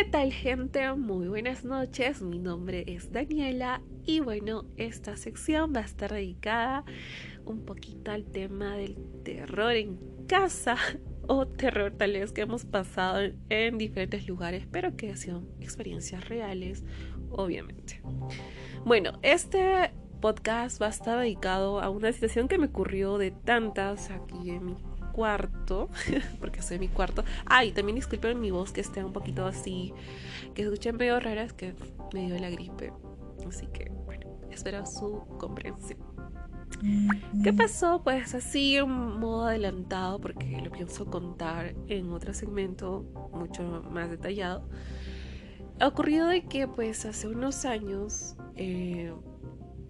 ¿Qué tal gente? Muy buenas noches, mi nombre es Daniela y bueno, esta sección va a estar dedicada un poquito al tema del terror en casa o terror tal vez que hemos pasado en diferentes lugares, pero que han sido experiencias reales, obviamente. Bueno, este podcast va a estar dedicado a una situación que me ocurrió de tantas aquí en mi cuarto, porque soy mi cuarto. Ay, también disculpen mi voz que esté un poquito así, que escuchen medio raras, que me dio la gripe. Así que, bueno, espero su comprensión. ¿Qué pasó? Pues así en modo adelantado, porque lo pienso contar en otro segmento mucho más detallado. Ha ocurrido de que pues hace unos años eh,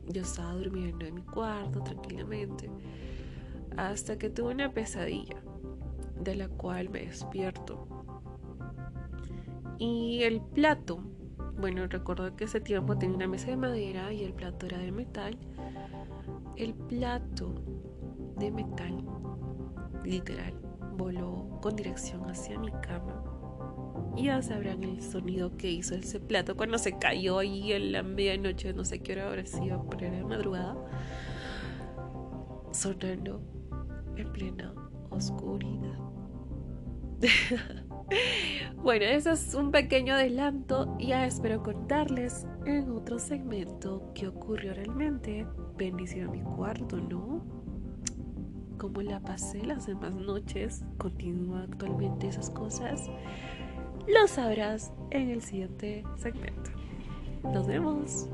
yo estaba durmiendo en mi cuarto tranquilamente hasta que tuve una pesadilla de la cual me despierto. Y el plato, bueno, recuerdo que ese tiempo tenía una mesa de madera y el plato era de metal. El plato de metal, literal, voló con dirección hacia mi cama. Ya sabrán el sonido que hizo ese plato cuando se cayó ahí en la medianoche, no sé qué hora habrá sido, pero era de madrugada, sonando en plena oscuridad. bueno, eso es un pequeño adelanto. Ya espero contarles en otro segmento qué ocurrió realmente. Bendición mi cuarto, ¿no? Cómo la pasé las demás noches. Continúa actualmente esas cosas. Lo sabrás en el siguiente segmento. Nos vemos.